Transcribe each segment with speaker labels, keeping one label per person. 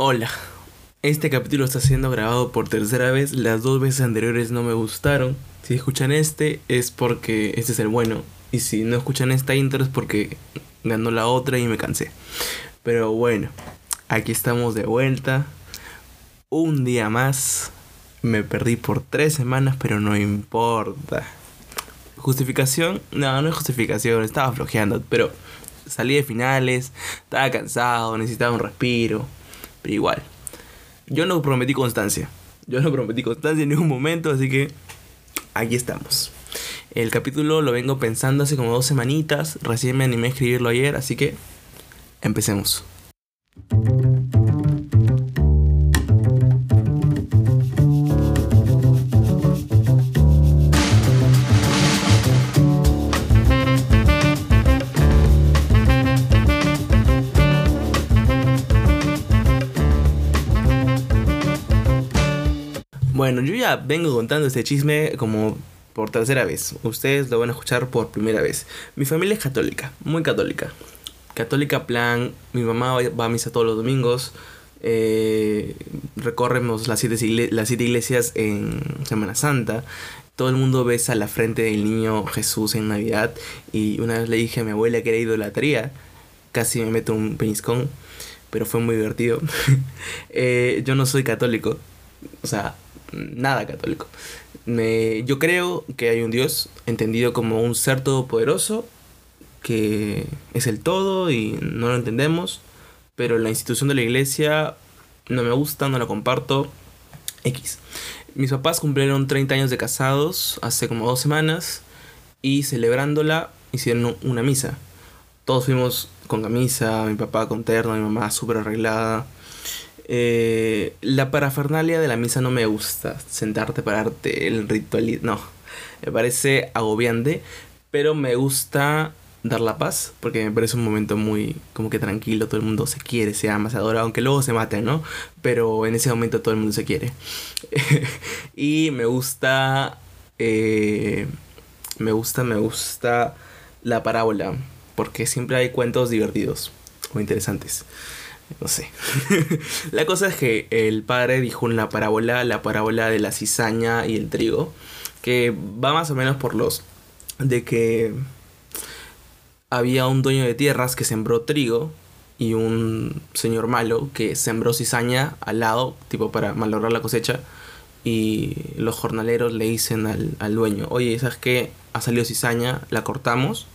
Speaker 1: Hola. Este capítulo está siendo grabado por tercera vez. Las dos veces anteriores no me gustaron. Si escuchan este es porque este es el bueno. Y si no escuchan esta intro es porque ganó la otra y me cansé. Pero bueno, aquí estamos de vuelta. Un día más. Me perdí por tres semanas, pero no importa. ¿Justificación? No, no es justificación. Estaba flojeando, pero salí de finales. Estaba cansado, necesitaba un respiro. Igual. Yo no prometí constancia. Yo no prometí constancia en ningún momento, así que aquí estamos. El capítulo lo vengo pensando hace como dos semanitas. Recién me animé a escribirlo ayer, así que empecemos. Bueno, yo ya vengo contando este chisme como por tercera vez. Ustedes lo van a escuchar por primera vez. Mi familia es católica, muy católica. Católica plan, mi mamá va a misa todos los domingos. Eh, recorremos las siete, las siete iglesias en Semana Santa. Todo el mundo besa la frente del niño Jesús en Navidad. Y una vez le dije a mi abuela que era idolatría. Casi me meto un peñiscón. Pero fue muy divertido. eh, yo no soy católico. O sea, nada católico. Me, yo creo que hay un Dios entendido como un ser todopoderoso, que es el todo y no lo entendemos, pero la institución de la iglesia no me gusta, no la comparto. X. Mis papás cumplieron 30 años de casados hace como dos semanas y celebrándola hicieron una misa. Todos fuimos con camisa, mi papá con terno, mi mamá súper arreglada. Eh, la parafernalia de la misa no me gusta. Sentarte, pararte, el ritual. No. Me parece agobiante. Pero me gusta dar la paz. Porque me parece un momento muy como que tranquilo. Todo el mundo se quiere, se ama, se adora. Aunque luego se maten, ¿no? Pero en ese momento todo el mundo se quiere. y me gusta. Eh, me gusta, me gusta la parábola. Porque siempre hay cuentos divertidos o interesantes. No sé. la cosa es que el padre dijo una parábola, la parábola de la cizaña y el trigo, que va más o menos por los de que había un dueño de tierras que sembró trigo y un señor malo que sembró cizaña al lado, tipo para malograr la cosecha. Y los jornaleros le dicen al, al dueño, oye, ¿sabes qué? Ha salido cizaña, la cortamos.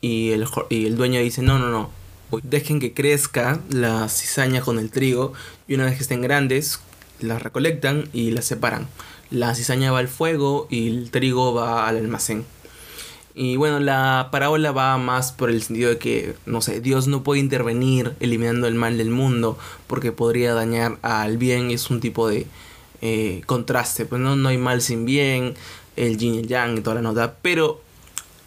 Speaker 1: Y el, y el dueño dice, no, no, no, dejen que crezca la cizaña con el trigo y una vez que estén grandes las recolectan y las separan. La cizaña va al fuego y el trigo va al almacén. Y bueno, la parábola va más por el sentido de que, no sé, Dios no puede intervenir eliminando el mal del mundo porque podría dañar al bien. Es un tipo de eh, contraste, pues no, no hay mal sin bien, el yin y el yang y toda la nota. Pero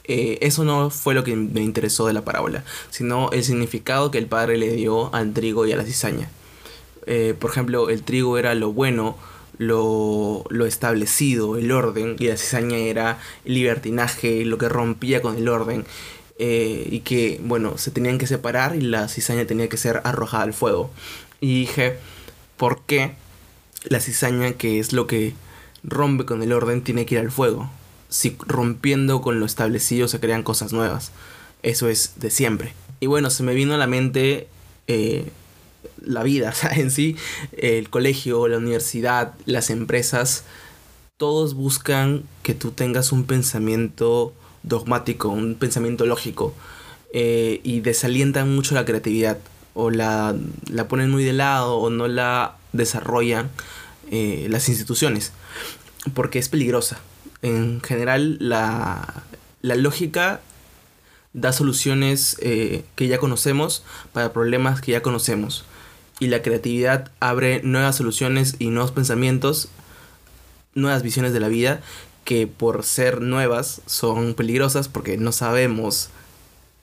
Speaker 1: eh, eso no fue lo que me interesó de la parábola, sino el significado que el padre le dio al trigo y a la cizaña. Eh, por ejemplo, el trigo era lo bueno, lo, lo, establecido, el orden, y la cizaña era el libertinaje, lo que rompía con el orden. Eh, y que, bueno, se tenían que separar y la cizaña tenía que ser arrojada al fuego. Y dije, ¿por qué la cizaña, que es lo que rompe con el orden, tiene que ir al fuego? Si rompiendo con lo establecido se crean cosas nuevas. Eso es de siempre. Y bueno, se me vino a la mente eh, la vida en sí, el colegio, la universidad, las empresas, todos buscan que tú tengas un pensamiento dogmático, un pensamiento lógico, eh, y desalientan mucho la creatividad, o la, la, ponen muy de lado, o no la desarrollan eh, las instituciones, porque es peligrosa en general la, lógica da soluciones eh, que ya conocemos para problemas que ya conocemos. Y la creatividad abre nuevas soluciones y nuevos pensamientos, nuevas visiones de la vida que por ser nuevas son peligrosas porque no sabemos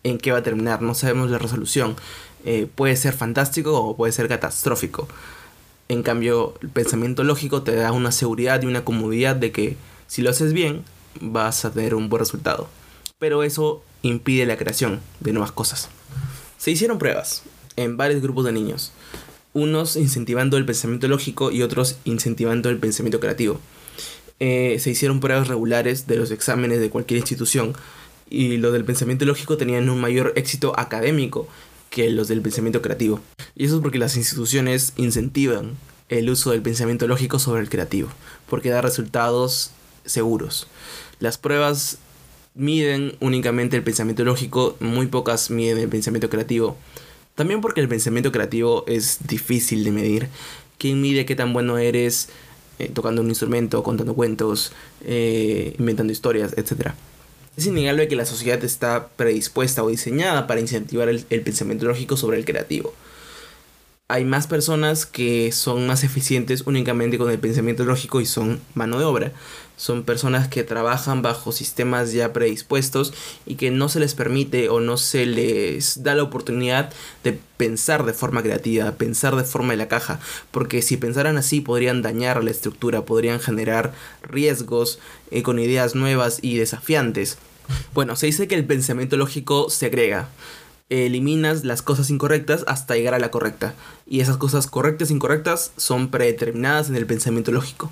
Speaker 1: en qué va a terminar, no sabemos la resolución. Eh, puede ser fantástico o puede ser catastrófico. En cambio, el pensamiento lógico te da una seguridad y una comodidad de que si lo haces bien, vas a tener un buen resultado. Pero eso impide la creación de nuevas cosas. Se hicieron pruebas en varios grupos de niños. unos incentivando el pensamiento lógico y otros incentivando el pensamiento creativo. Eh, se hicieron pruebas regulares de los exámenes de cualquier institución y los del pensamiento lógico tenían un mayor éxito académico que los del pensamiento creativo. Y eso es porque las instituciones incentivan el uso del pensamiento lógico sobre el creativo, porque da resultados seguros. Las pruebas miden únicamente el pensamiento lógico, muy pocas miden el pensamiento creativo. También porque el pensamiento creativo es difícil de medir. ¿Quién mide qué tan bueno eres eh, tocando un instrumento, contando cuentos, eh, inventando historias, etcétera? Es innegable que la sociedad está predispuesta o diseñada para incentivar el, pensamiento lógico sobre el creativo. Hay más personas que son más eficientes únicamente con el pensamiento lógico y son mano de obra. Son personas que trabajan bajo sistemas ya predispuestos y que no se les permite o no se les da la oportunidad de pensar de forma creativa, pensar de forma de la caja. Porque si pensaran así podrían dañar la estructura, podrían generar riesgos eh, con ideas nuevas y desafiantes. Bueno, se dice que el pensamiento lógico se agrega. Eliminas las cosas incorrectas hasta llegar a la correcta. Y esas cosas correctas e incorrectas son predeterminadas en el pensamiento lógico.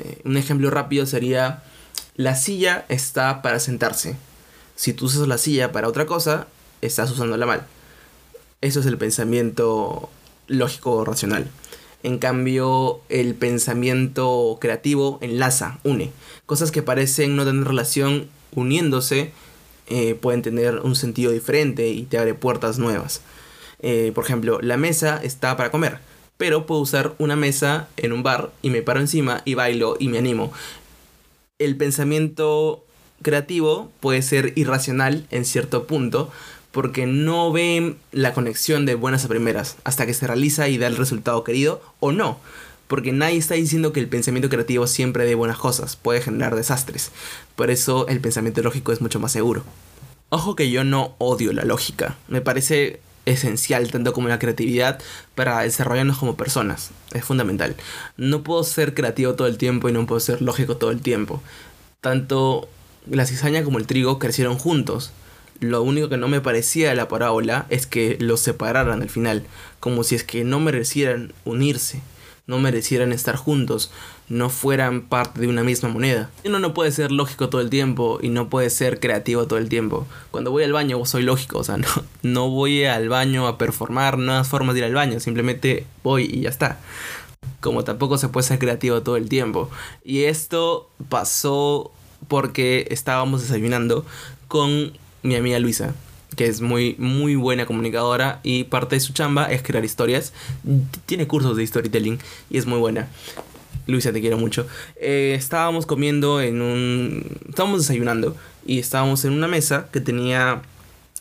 Speaker 1: Eh, un ejemplo rápido sería, la silla está para sentarse. Si tú usas la silla para otra cosa, estás usándola mal. Eso es el pensamiento lógico racional. En cambio, el pensamiento creativo enlaza, une. Cosas que parecen no tener relación, uniéndose, eh, pueden tener un sentido diferente y te abre puertas nuevas. Eh, por ejemplo, la mesa está para comer pero puedo usar una mesa en un bar y me paro encima y bailo y me animo. El pensamiento creativo puede ser irracional en cierto punto porque no ven la conexión de buenas a primeras hasta que se realiza y da el resultado querido o no. Porque nadie está diciendo que el pensamiento creativo siempre dé buenas cosas, puede generar desastres. Por eso el pensamiento lógico es mucho más seguro. Ojo que yo no odio la lógica. Me parece esencial, tanto como la creatividad, para desarrollarnos como personas. Es fundamental. No puedo ser creativo todo el tiempo y no puedo ser lógico todo el tiempo. Tanto la cizaña como el trigo crecieron juntos. Lo único que no me parecía de la parábola es que los separaran al final, como si es que no merecieran unirse no merecieran estar juntos, no fueran parte de una misma moneda. Uno no puede ser lógico todo el tiempo y no puede ser creativo todo el tiempo. Cuando voy al baño soy lógico, o sea, no, no voy al baño a performar nuevas formas de ir al baño, simplemente voy y ya está. Como tampoco se puede ser creativo todo el tiempo. Y esto pasó porque estábamos desayunando con mi amiga Luisa que es muy, muy buena comunicadora y parte de su chamba es crear historias. Tiene cursos de storytelling y es muy buena. Luisa, te quiero mucho. Eh, estábamos comiendo en un... Estábamos desayunando y estábamos en una mesa que tenía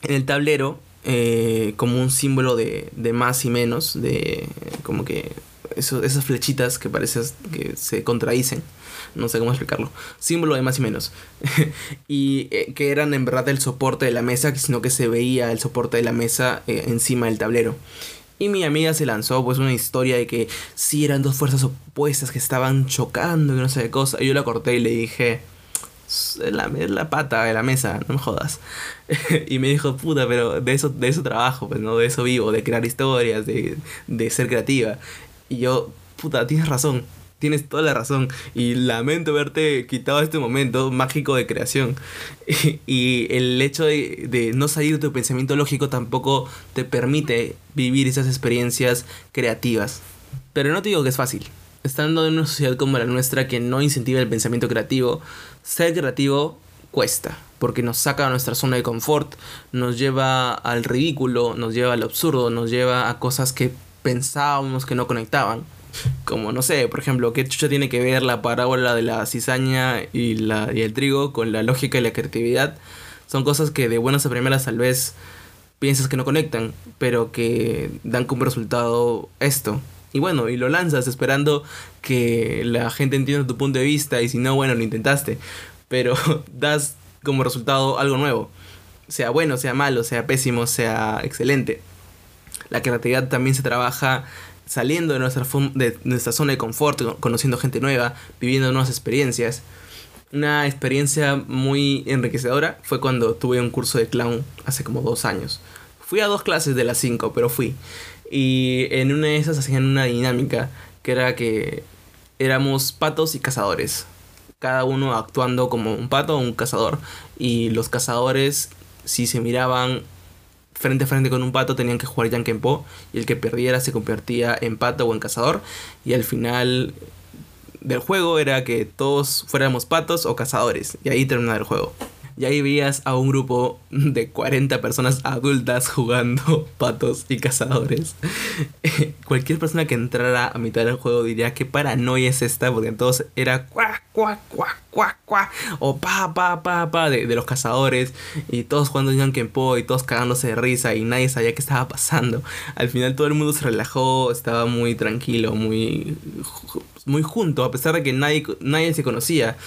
Speaker 1: en el tablero eh, como un símbolo de, de más y menos, de como que esas flechitas que parecen que se contradicen no sé cómo explicarlo, símbolo de más y menos, y eh, que eran en verdad el soporte de la mesa, sino que se veía el soporte de la mesa eh, encima del tablero. Y mi amiga se lanzó pues una historia de que sí eran dos fuerzas opuestas que estaban chocando y no sé qué cosa. Y yo la corté y le dije, la, la pata de la mesa, no me jodas. y me dijo, puta, pero de eso, de eso trabajo, pues no, de eso vivo, de crear historias, de, de ser creativa. Y yo, puta, tienes razón tienes toda la razón. Y lamento haberte quitado este momento mágico de creación. y el hecho de, no salir de tu pensamiento lógico tampoco te permite vivir esas experiencias creativas. Pero no te digo que es fácil. Estando en una sociedad como la nuestra que no incentiva el pensamiento creativo, ser creativo cuesta, porque nos saca de nuestra zona de confort, nos lleva al ridículo, nos lleva al absurdo, nos lleva a cosas que pensábamos que no conectaban. Como, no sé, por ejemplo, ¿qué chucha tiene que ver la parábola de la cizaña y, la, y el trigo con la lógica y la creatividad? Son cosas que de buenas a primeras tal vez piensas que no conectan, pero que dan como resultado esto. Y bueno, y lo lanzas esperando que la gente entienda tu punto de vista y si no, bueno, lo intentaste. Pero das como resultado algo nuevo. Sea bueno, sea malo, sea pésimo, sea excelente. La creatividad también se trabaja saliendo de nuestra, zona de confort, conociendo gente nueva, viviendo nuevas experiencias. Una experiencia muy enriquecedora fue cuando tuve un curso de clown hace como dos años. Fui a dos clases de las cinco, pero fui. Y en una de esas hacían una dinámica que era que éramos patos y cazadores. Cada uno actuando como un pato o un cazador. Y los cazadores, si se miraban frente a frente con un pato, tenían que jugar Po Y el que perdiera se convertía en pato o en cazador. Y al final del juego era que todos fuéramos patos o cazadores. Y ahí terminaba el juego. Y ahí veías a un grupo de 40 personas adultas jugando patos y cazadores. Cualquier persona que entrara a mitad del juego diría que paranoia es esta, porque entonces era cuac, cuac, cuac, cuac, cuac, o pa, pa, pa, pa de, los cazadores, y todos jugando Yankee Po y todos cagándose de risa, y nadie sabía qué estaba pasando. Al final todo el mundo se relajó, estaba muy tranquilo, muy, muy junto, a pesar de que nadie, nadie se conocía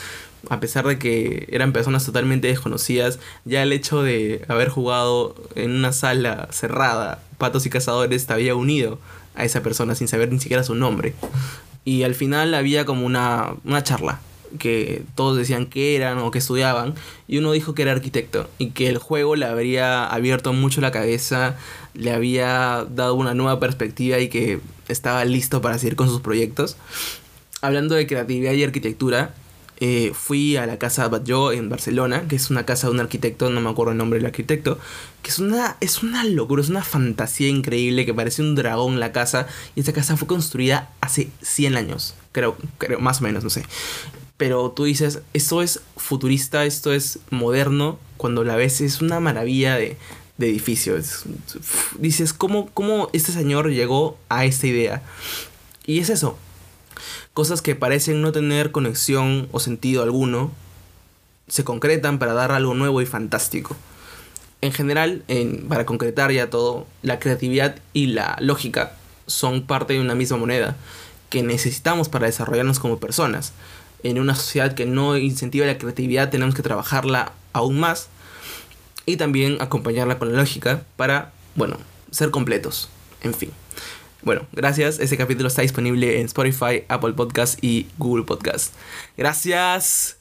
Speaker 1: a pesar de que eran personas totalmente desconocidas, ya el hecho de haber jugado en una sala cerrada, patos y cazadores, te había unido a esa persona sin saber ni siquiera su nombre. Y al final había como una, una charla que todos decían que eran o que estudiaban y uno dijo que era arquitecto y que el juego le habría abierto mucho la cabeza, le había dado una nueva perspectiva y que estaba listo para seguir con sus proyectos. Hablando de creatividad y arquitectura, eh, fui a la casa Batlló en Barcelona, que es una casa de un arquitecto, no me acuerdo el nombre del arquitecto, que es una, es una locura, es una fantasía increíble, que parece un dragón la casa, y esta casa fue construida hace 100 años, creo, creo más o menos, no sé. Pero tú dices, esto es futurista, esto es moderno, cuando la ves es una maravilla de, de edificio. dices, ¿cómo, ¿cómo este señor llegó a esta idea? Y es eso, cosas que parecen no tener conexión o sentido alguno, se concretan para dar algo nuevo y fantástico. En general, para concretar ya todo, la creatividad y la lógica son parte de una misma moneda que necesitamos para desarrollarnos como personas. En una sociedad que no incentiva la creatividad tenemos que trabajarla aún más y también acompañarla con la lógica para, bueno, ser completos. En fin. Bueno, gracias. Este capítulo está disponible en Spotify, Apple Podcast y Google Podcast. Gracias.